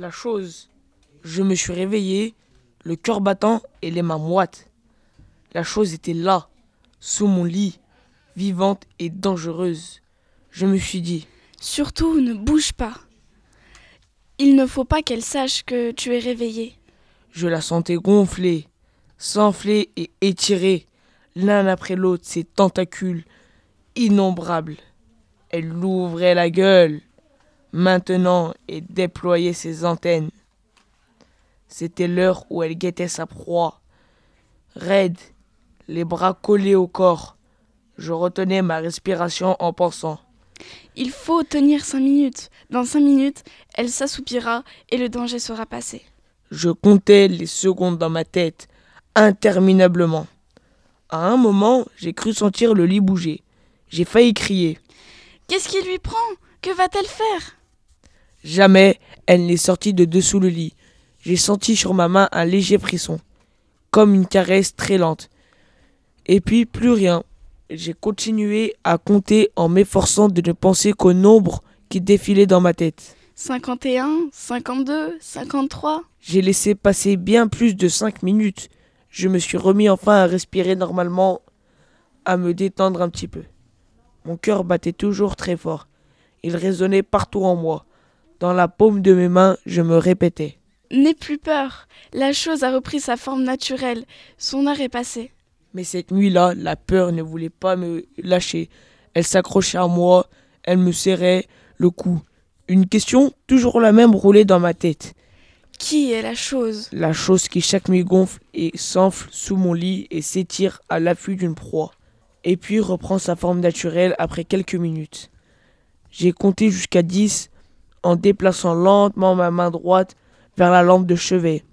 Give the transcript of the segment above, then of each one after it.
La chose. Je me suis réveillé, le cœur battant et les mains moites. La chose était là, sous mon lit, vivante et dangereuse. Je me suis dit. Surtout ne bouge pas. Il ne faut pas qu'elle sache que tu es réveillé. Je la sentais gonfler, s'enfler et étirer, l'un après l'autre, ses tentacules innombrables. Elle ouvrait la gueule, maintenant, et déployait ses antennes. C'était l'heure où elle guettait sa proie. Raide, les bras collés au corps, je retenais ma respiration en pensant. Il faut tenir cinq minutes. Dans cinq minutes, elle s'assoupira et le danger sera passé. Je comptais les secondes dans ma tête, interminablement. À un moment, j'ai cru sentir le lit bouger. J'ai failli crier. Qu'est-ce qui lui prend? Que va-t-elle faire? Jamais elle n'est sortie de dessous le lit. J'ai senti sur ma main un léger frisson, comme une caresse très lente. Et puis plus rien. J'ai continué à compter en m'efforçant de ne penser qu'au nombre qui défilait dans ma tête. 51, 52, 53. J'ai laissé passer bien plus de cinq minutes. Je me suis remis enfin à respirer normalement, à me détendre un petit peu. Mon cœur battait toujours très fort. Il résonnait partout en moi. Dans la paume de mes mains, je me répétais. N'aie plus peur. La chose a repris sa forme naturelle. Son heure est passée. Mais cette nuit-là, la peur ne voulait pas me lâcher. Elle s'accrochait à moi, elle me serrait le cou. Une question, toujours la même, roulait dans ma tête. Qui est la chose? La chose qui chaque nuit gonfle et s'enfle sous mon lit et s'étire à l'affût d'une proie, et puis reprend sa forme naturelle après quelques minutes. J'ai compté jusqu'à dix en déplaçant lentement ma main droite vers la lampe de chevet.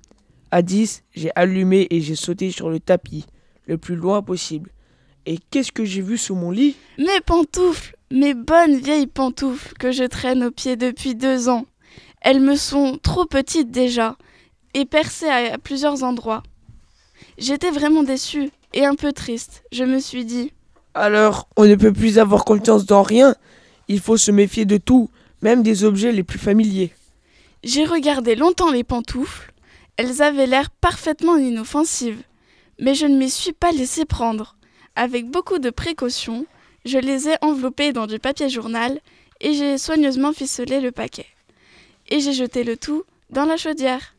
À dix, j'ai allumé et j'ai sauté sur le tapis le plus loin possible. Et qu'est-ce que j'ai vu sous mon lit? Mes pantoufles, mes bonnes vieilles pantoufles que je traîne aux pieds depuis deux ans. Elles me sont trop petites déjà, et percées à plusieurs endroits. J'étais vraiment déçue et un peu triste. Je me suis dit. Alors, on ne peut plus avoir confiance dans rien. Il faut se méfier de tout, même des objets les plus familiers. J'ai regardé longtemps les pantoufles. Elles avaient l'air parfaitement inoffensives mais je ne m'y suis pas laissé prendre. Avec beaucoup de précautions, je les ai enveloppées dans du papier journal et j'ai soigneusement ficelé le paquet. Et j'ai jeté le tout dans la chaudière.